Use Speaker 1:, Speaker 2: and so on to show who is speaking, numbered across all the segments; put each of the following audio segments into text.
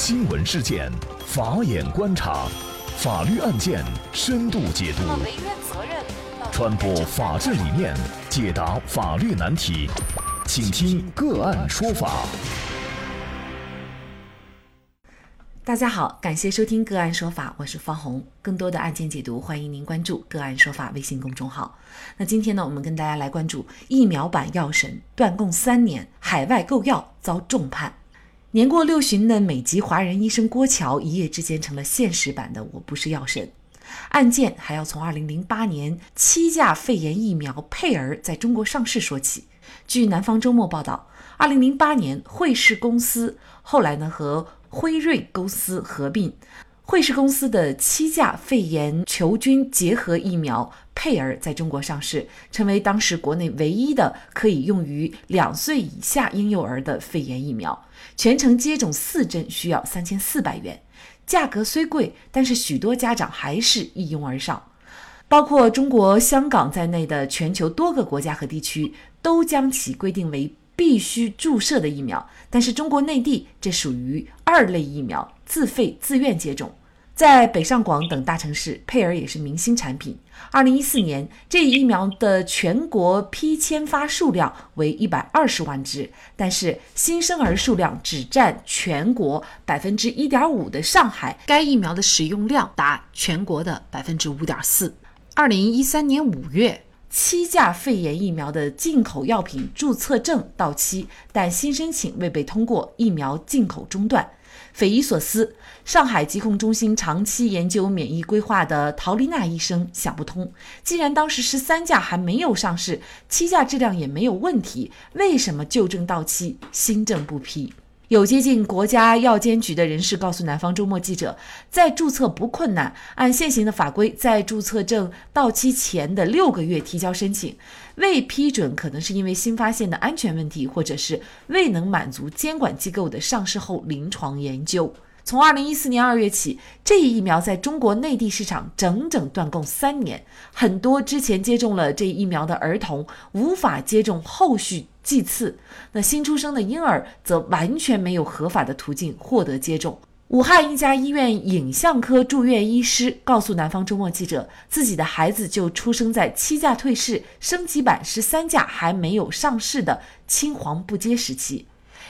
Speaker 1: 新闻事件，法眼观察，法律案件深度解读，传播法治理念，解答法律难题，请听个案说法。
Speaker 2: 大家好，感谢收听个案说法，我是方红。更多的案件解读，欢迎您关注个案说法微信公众号。那今天呢，我们跟大家来关注疫苗版药神断供三年，海外购药遭重判。年过六旬的美籍华人医生郭桥，一夜之间成了现实版的“我不是药神”。案件还要从2008年七价肺炎疫苗佩儿在中国上市说起。据南方周末报道，2008年惠氏公司后来呢和辉瑞公司合并。惠氏公司的七价肺炎球菌结合疫苗佩尔在中国上市，成为当时国内唯一的可以用于两岁以下婴幼儿的肺炎疫苗。全程接种四针需要三千四百元，价格虽贵，但是许多家长还是一拥而上。包括中国香港在内的全球多个国家和地区都将其规定为必须注射的疫苗，但是中国内地这属于二类疫苗，自费自愿接种。在北上广等大城市，佩尔也是明星产品。二零一四年，这一疫苗的全国批签发数量为一百二十万只，但是新生儿数量只占全国百分之一点五的上海，该疫苗的使用量达全国的百分之五点四。二零一三年五月，七价肺炎疫苗的进口药品注册证到期，但新申请未被通过，疫苗进口中断。匪夷所思，上海疾控中心长期研究免疫规划的陶丽娜医生想不通：既然当时十三价还没有上市，七价质量也没有问题，为什么旧证到期新证不批？有接近国家药监局的人士告诉南方周末记者，在注册不困难，按现行的法规，在注册证到期前的六个月提交申请，未批准可能是因为新发现的安全问题，或者是未能满足监管机构的上市后临床研究。从二零一四年二月起，这一疫苗在中国内地市场整整断供三年，很多之前接种了这一疫苗的儿童无法接种后续剂次，那新出生的婴儿则完全没有合法的途径获得接种。武汉一家医院影像科住院医师告诉南方周末记者，自己的孩子就出生在七价退市、升级版十三价还没有上市的青黄不接时期。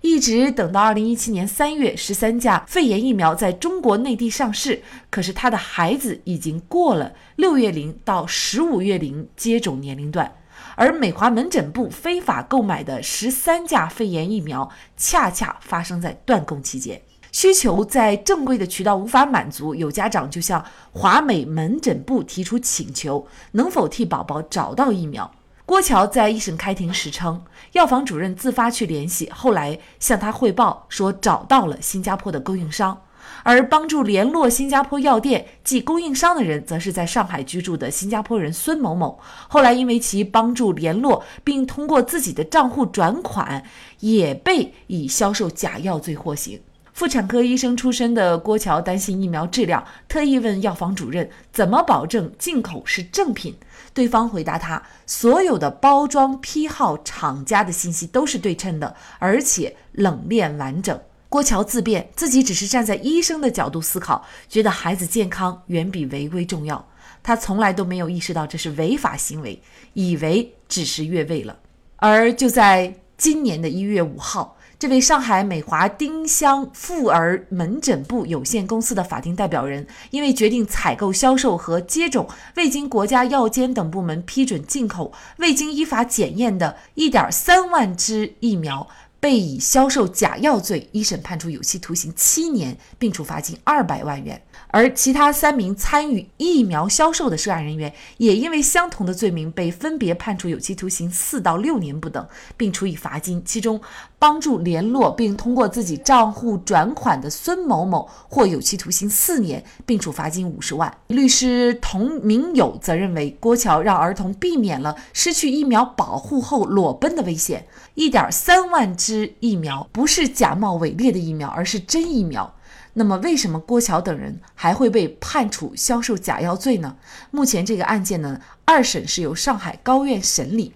Speaker 2: 一直等到二零一七年三月，十三价肺炎疫苗在中国内地上市，可是他的孩子已经过了六月龄到十五月龄接种年龄段，而美华门诊部非法购买的十三价肺炎疫苗，恰恰发生在断供期间，需求在正规的渠道无法满足，有家长就向华美门诊部提出请求，能否替宝宝找到疫苗？郭桥在一审开庭时称，药房主任自发去联系，后来向他汇报说找到了新加坡的供应商，而帮助联络新加坡药店即供应商的人，则是在上海居住的新加坡人孙某某。后来因为其帮助联络并通过自己的账户转款，也被以销售假药罪获刑。妇产科医生出身的郭桥担心疫苗质量，特意问药房主任怎么保证进口是正品。对方回答他，所有的包装批号、厂家的信息都是对称的，而且冷链完整。郭桥自辩，自己只是站在医生的角度思考，觉得孩子健康远比违规重要。他从来都没有意识到这是违法行为，以为只是越位了。而就在今年的一月五号。这位上海美华丁香妇儿门诊部有限公司的法定代表人，因为决定采购、销售和接种未经国家药监等部门批准进口、未经依法检验的1.3万支疫苗。被以销售假药罪一审判处有期徒刑七年，并处罚金二百万元。而其他三名参与疫苗销售的涉案人员，也因为相同的罪名被分别判处有期徒刑四到六年不等，并处以罚金。其中，帮助联络并通过自己账户转款的孙某某获有期徒刑四年，并处罚金五十万。律师童明友则认为，郭桥让儿童避免了失去疫苗保护后裸奔的危险。一点三万支疫苗不是假冒伪劣的疫苗，而是真疫苗。那么，为什么郭桥等人还会被判处销售假药罪呢？目前这个案件呢，二审是由上海高院审理。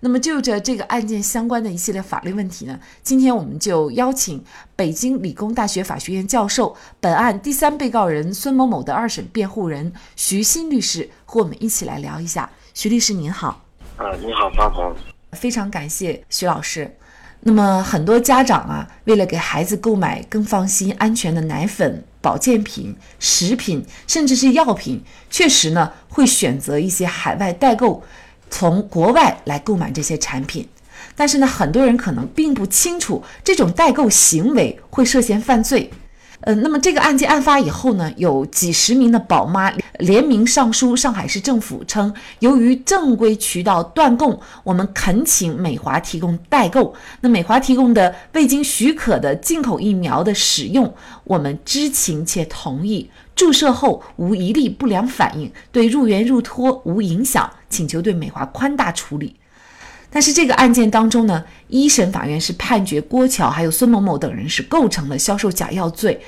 Speaker 2: 那么就着这个案件相关的一系列法律问题呢，今天我们就邀请北京理工大学法学院教授、本案第三被告人孙某某的二审辩护人徐新律师和我们一起来聊一下。徐律师您好。
Speaker 3: 啊，你好，方红。
Speaker 2: 非常感谢徐老师。那么很多家长啊，为了给孩子购买更放心、安全的奶粉、保健品、食品，甚至是药品，确实呢会选择一些海外代购，从国外来购买这些产品。但是呢，很多人可能并不清楚这种代购行为会涉嫌犯罪。呃，那么这个案件案发以后呢，有几十名的宝妈联名上书上海市政府，称由于正规渠道断供，我们恳请美华提供代购。那美华提供的未经许可的进口疫苗的使用，我们知情且同意，注射后无一例不良反应，对入园入托无影响，请求对美华宽大处理。但是这个案件当中呢，一审法院是判决郭桥还有孙某某等人是构成了销售假药罪，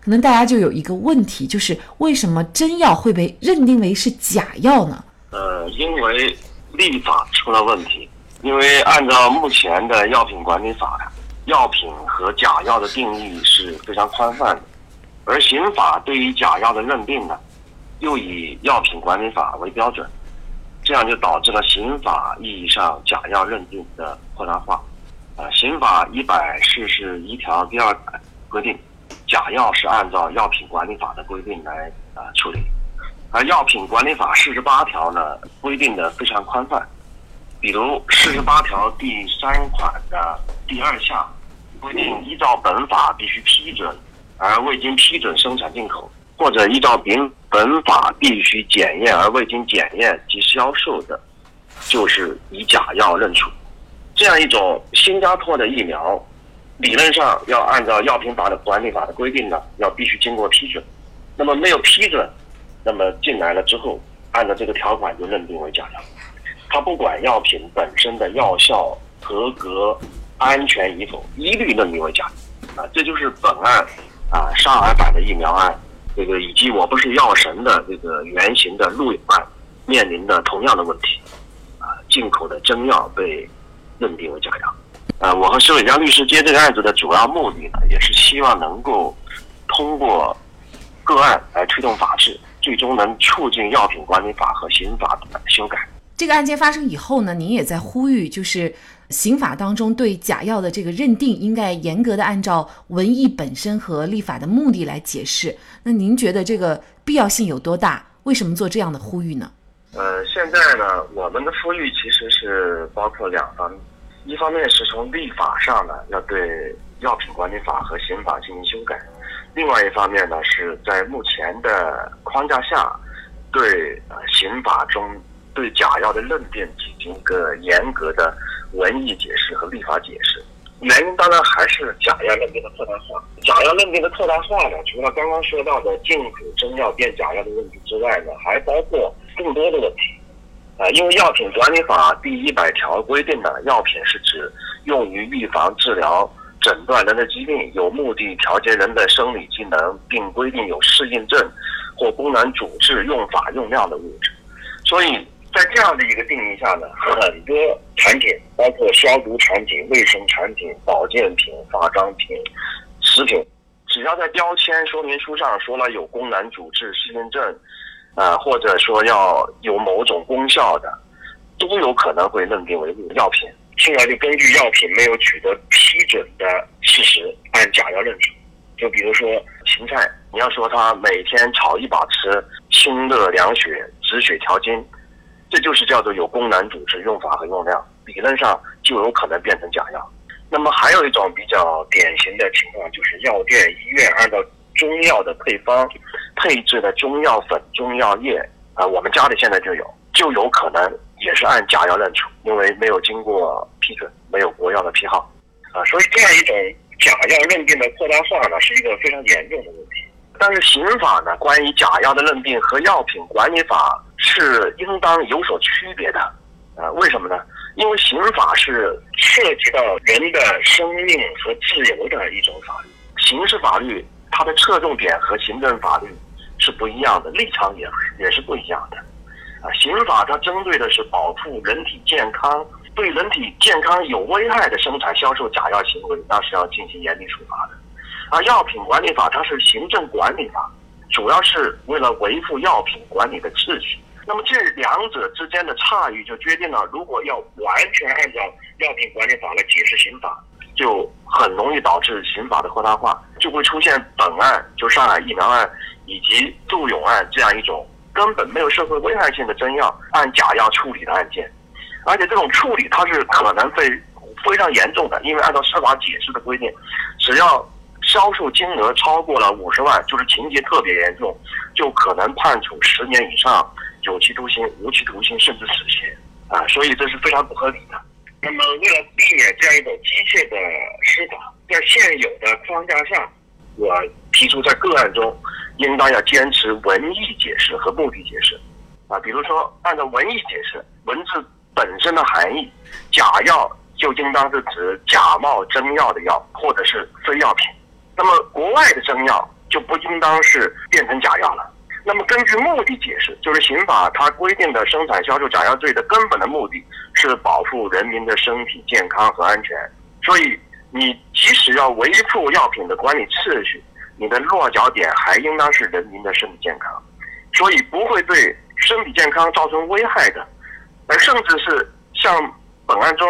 Speaker 2: 可能大家就有一个问题，就是为什么真药会被认定为是假药呢？
Speaker 3: 呃，因为立法出了问题，因为按照目前的药品管理法，药品和假药的定义是非常宽泛的，而刑法对于假药的认定呢，又以药品管理法为标准。这样就导致了刑法意义上假药认定的扩大化，啊，刑法一百四十一条第二款规定，假药是按照药品管理法的规定来啊处理，而药品管理法四十八条呢规定的非常宽泛，比如四十八条第三款的第二项规定，依照本法必须批准而未经批准生产进口。或者依照本本法必须检验而未经检验及销售的，就是以假药认处。这样一种新加坡的疫苗，理论上要按照药品法的管理法的规定呢，要必须经过批准。那么没有批准，那么进来了之后，按照这个条款就认定为假药。他不管药品本身的药效、合格、安全与否，一律认定为假。啊，这就是本案啊上海版的疫苗案。这个以及我不是药神的这个原型的陆永案面临的同样的问题，啊，进口的真药被认定为假药，啊，我和石伟江律师接这个案子的主要目的呢，也是希望能够通过个案来推动法治，最终能促进药品管理法和刑法的修改。
Speaker 2: 这个案件发生以后呢，您也在呼吁，就是刑法当中对假药的这个认定，应该严格的按照文艺本身和立法的目的来解释。那您觉得这个必要性有多大？为什么做这样的呼吁呢？
Speaker 3: 呃，现在呢，我们的呼吁其实是包括两方面，一方面是从立法上呢，要对药品管理法和刑法进行修改；另外一方面呢，是在目前的框架下，对呃刑法中。对假药的认定进行一个严格的文艺解释和立法解释，原因当然还是假药认定的扩大化。假药认定的扩大化呢，除了刚刚说到的禁止真药变假药的问题之外呢，还包括更多的问题。啊，因为药品管理法第一百条规定呢，药品是指用于预防、治疗、诊断人的疾病，有目的调节人的生理机能，并规定有适应症或功能主治用法用量的物质，所以。在这样的一个定义下呢，很多产品，包括消毒产品、卫生产品、保健品、化妆品、食品，只要在标签说明书上说了有功能主治适应症，呃，或者说要有某种功效的，都有可能会认定为药品，进而就根据药品没有取得批准的事实，按假药认处。就比如说芹菜，你要说它每天炒一把吃，清热凉血、止血调经。这就是叫做有功能主治用法和用量，理论上就有可能变成假药。那么还有一种比较典型的情况，就是药店、医院按照中药的配方配置的中药粉、中药液，啊，我们家里现在就有，就有可能也是按假药认处，因为没有经过批准，没有国药的批号，啊，所以这样一种假药认定的扩大化呢，是一个非常严重的问题。但是刑法呢，关于假药的认定和药品管理法。是应当有所区别的，啊，为什么呢？因为刑法是涉及到人的生命和自由的一种法律，刑事法律它的侧重点和行政法律是不一样的，立场也也是不一样的。啊，刑法它针对的是保护人体健康，对人体健康有危害的生产、销售假药行为，那是要进行严厉处罚的。而药品管理法它是行政管理法，主要是为了维护药品管理的秩序。那么这两者之间的差异，就决定了如果要完全按照药品管理法来解释刑法，就很容易导致刑法的扩大化，就会出现本案就上海疫苗案以及杜勇案这样一种根本没有社会危害性的真药按假药处理的案件，而且这种处理它是可能会非常严重的，因为按照司法解释的规定，只要销售金额超过了五十万，就是情节特别严重，就可能判处十年以上。有期徒刑、无期徒刑，甚至死刑，啊，所以这是非常不合理的。那么，为了避免这样一种机械的司法，在现有的框架下，我提出在个案中，应当要坚持文义解释和目的解释。啊，比如说，按照文义解释，文字本身的含义，假药就应当是指假冒真药的药，或者是非药品。那么，国外的真药就不应当是变成假药了。那么，根据目的解释，就是刑法它规定的生产销售假药罪的根本的目的是保护人民的身体健康和安全。所以，你即使要维护药品的管理秩序，你的落脚点还应当是人民的身体健康。所以，不会对身体健康造成危害的，而甚至是像本案中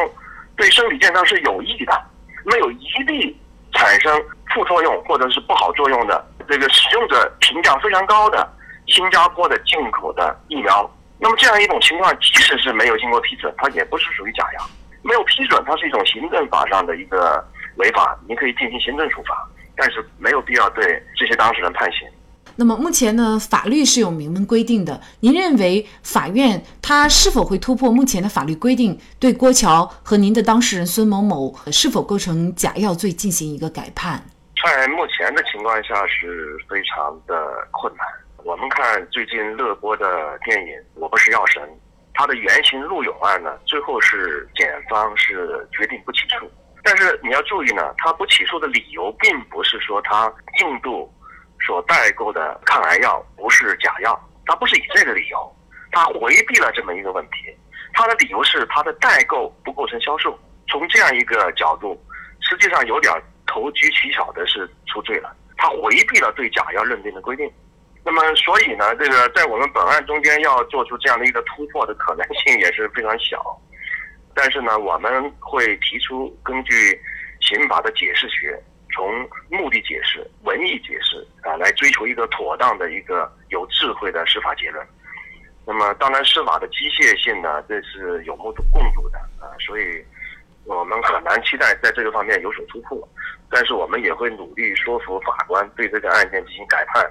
Speaker 3: 对身体健康是有益的，没有一例产生副作用或者是不好作用的，这个使用者评价非常高的。新加坡的进口的疫苗，那么这样一种情况，即使是没有经过批准，它也不是属于假药。没有批准，它是一种行政法上的一个违法，您可以进行行政处罚，但是没有必要对这些当事人判刑。
Speaker 2: 那么目前呢，法律是有明文规定的。您认为法院他是否会突破目前的法律规定，对郭桥和您的当事人孙某某是否构成假药罪进行一个改判？
Speaker 3: 在目前的情况下是非常的困难。我们看最近热播的电影《我不是药神》，它的原型陆勇案呢，最后是检方是决定不起诉。但是你要注意呢，他不起诉的理由并不是说他印度所代购的抗癌药不是假药，他不是以这个理由，他回避了这么一个问题。他的理由是他的代购不构成销售。从这样一个角度，实际上有点投机取巧的是出罪了。他回避了对假药认定的规定。那么，所以呢，这个在我们本案中间要做出这样的一个突破的可能性也是非常小。但是呢，我们会提出根据刑法的解释学，从目的解释、文义解释啊，来追求一个妥当的一个有智慧的司法结论。那么，当然司法的机械性呢，这是有目共睹的啊，所以我们很难期待在这个方面有所突破。但是，我们也会努力说服法官对这个案件进行改判。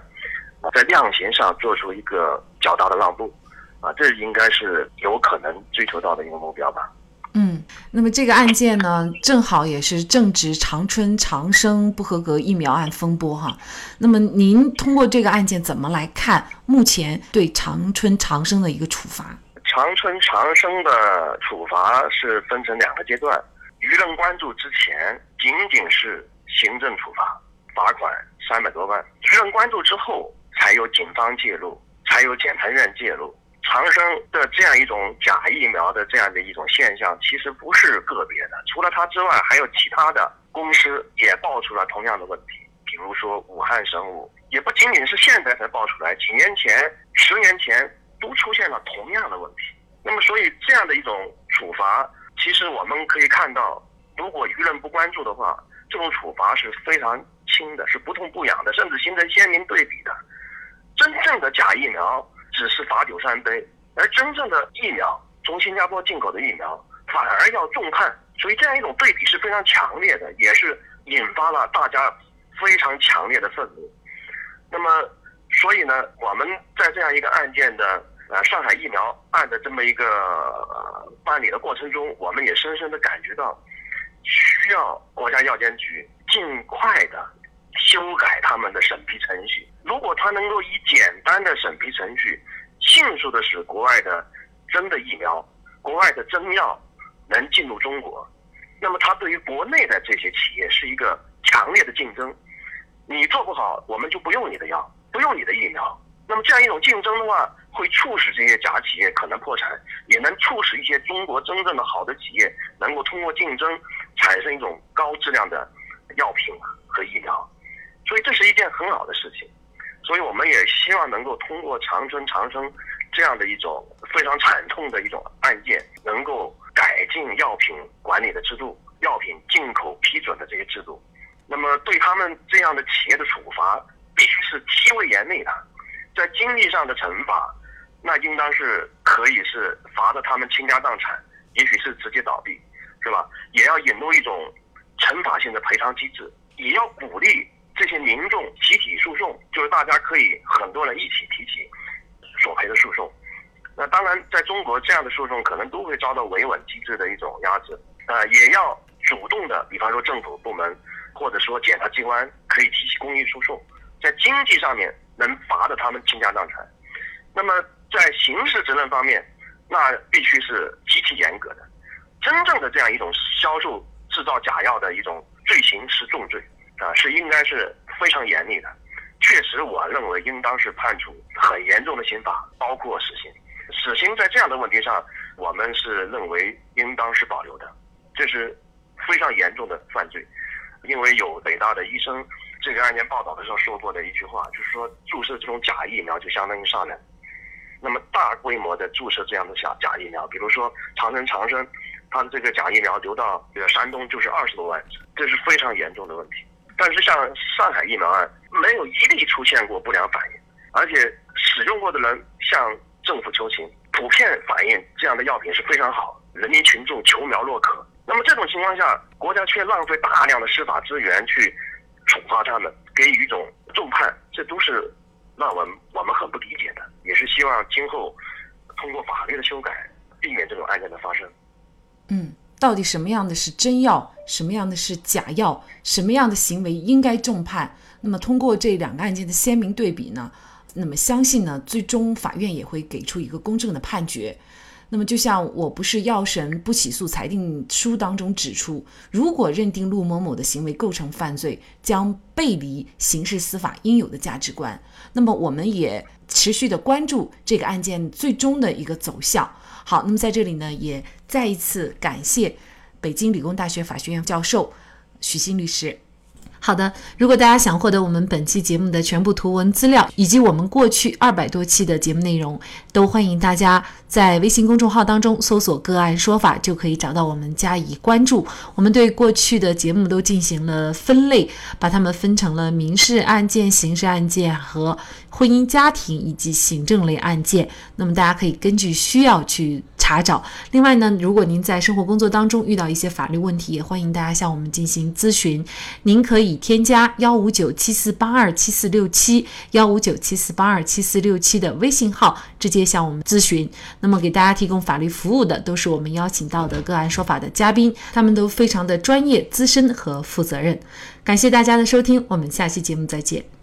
Speaker 3: 在量刑上做出一个较大的让步，啊，这应该是有可能追求到的一个目标吧。
Speaker 2: 嗯，那么这个案件呢，正好也是正值长春长生不合格疫苗案风波哈。那么您通过这个案件怎么来看目前对长春长生的一个处罚？
Speaker 3: 长春长生的处罚是分成两个阶段，舆论关注之前仅仅是行政处罚，罚款三百多万；舆论关注之后。才有警方介入，才有检察院介入。长生的这样一种假疫苗的这样的一种现象，其实不是个别的，除了它之外，还有其他的公司也爆出了同样的问题。比如说武汉生物，也不仅仅是现在才爆出来，几年前、十年前都出现了同样的问题。那么，所以这样的一种处罚，其实我们可以看到，如果舆论不关注的话，这种处罚是非常轻的，是不痛不痒的，甚至形成鲜明对比的。真正的假疫苗只是罚酒三杯，而真正的疫苗从新加坡进口的疫苗反而要重判，所以这样一种对比是非常强烈的，也是引发了大家非常强烈的愤怒。那么，所以呢，我们在这样一个案件的呃上海疫苗案的这么一个办理的过程中，我们也深深的感觉到，需要国家药监局尽快的修改他们的审批程序。如果他能够以简单的审批程序，迅速的使国外的真的疫苗、国外的真药能进入中国，那么它对于国内的这些企业是一个强烈的竞争。你做不好，我们就不用你的药，不用你的疫苗。那么这样一种竞争的话，会促使这些假企业可能破产，也能促使一些中国真正的好的企业能够通过竞争产生一种高质量的药品和疫苗，所以这是一件很好的事情。所以我们也希望能够通过长春长生这样的一种非常惨痛的一种案件，能够改进药品管理的制度、药品进口批准的这些制度。那么对他们这样的企业的处罚，必须是极为严厉的。在经济上的惩罚，那应当是可以是罚的他们倾家荡产，也许是直接倒闭，是吧？也要引入一种惩罚性的赔偿机制，也要鼓励这些民众集体诉讼，就是大家可以很多人一起提起索赔的诉讼。那当然，在中国这样的诉讼可能都会遭到维稳机制的一种压制，呃，也要主动的，比方说政府部门或者说检察机关可以提起公益诉讼，在经济上面。能罚的他们倾家荡产，那么在刑事责任方面，那必须是极其严格的。真正的这样一种销售制造假药的一种罪行是重罪啊，是应该是非常严厉的。确实，我认为应当是判处很严重的刑罚，包括死刑。死刑在这样的问题上，我们是认为应当是保留的，这是非常严重的犯罪，因为有北大的医生。这个案件报道的时候说过的一句话，就是说注射这种假疫苗就相当于杀人。那么大规模的注射这样的假假疫苗，比如说长城长生，它的这个假疫苗流到这个山东就是二十多万，这是非常严重的问题。但是像上海疫苗案，没有一例出现过不良反应，而且使用过的人向政府求情，普遍反映这样的药品是非常好，人民群众求苗若渴。那么这种情况下，国家却浪费大量的司法资源去。处罚他们，给予一种重判，这都是让我们我们很不理解的，也是希望今后通过法律的修改，避免这种案件的发生。
Speaker 2: 嗯，到底什么样的是真药，什么样的是假药，什么样的行为应该重判？那么通过这两个案件的鲜明对比呢，那么相信呢，最终法院也会给出一个公正的判决。那么，就像《我不是药神不起诉裁定书》当中指出，如果认定陆某某的行为构成犯罪，将背离刑事司法应有的价值观。那么，我们也持续的关注这个案件最终的一个走向。好，那么在这里呢，也再一次感谢北京理工大学法学院教授许昕律师。好的，如果大家想获得我们本期节目的全部图文资料，以及我们过去二百多期的节目内容，都欢迎大家在微信公众号当中搜索“个案说法”，就可以找到我们加以关注。我们对过去的节目都进行了分类，把它们分成了民事案件、刑事案件和婚姻家庭以及行政类案件。那么大家可以根据需要去。查找。另外呢，如果您在生活工作当中遇到一些法律问题，也欢迎大家向我们进行咨询。您可以添加幺五九七四八二七四六七幺五九七四八二七四六七的微信号，直接向我们咨询。那么给大家提供法律服务的都是我们邀请到的个案说法的嘉宾，他们都非常的专业、资深和负责任。感谢大家的收听，我们下期节目再见。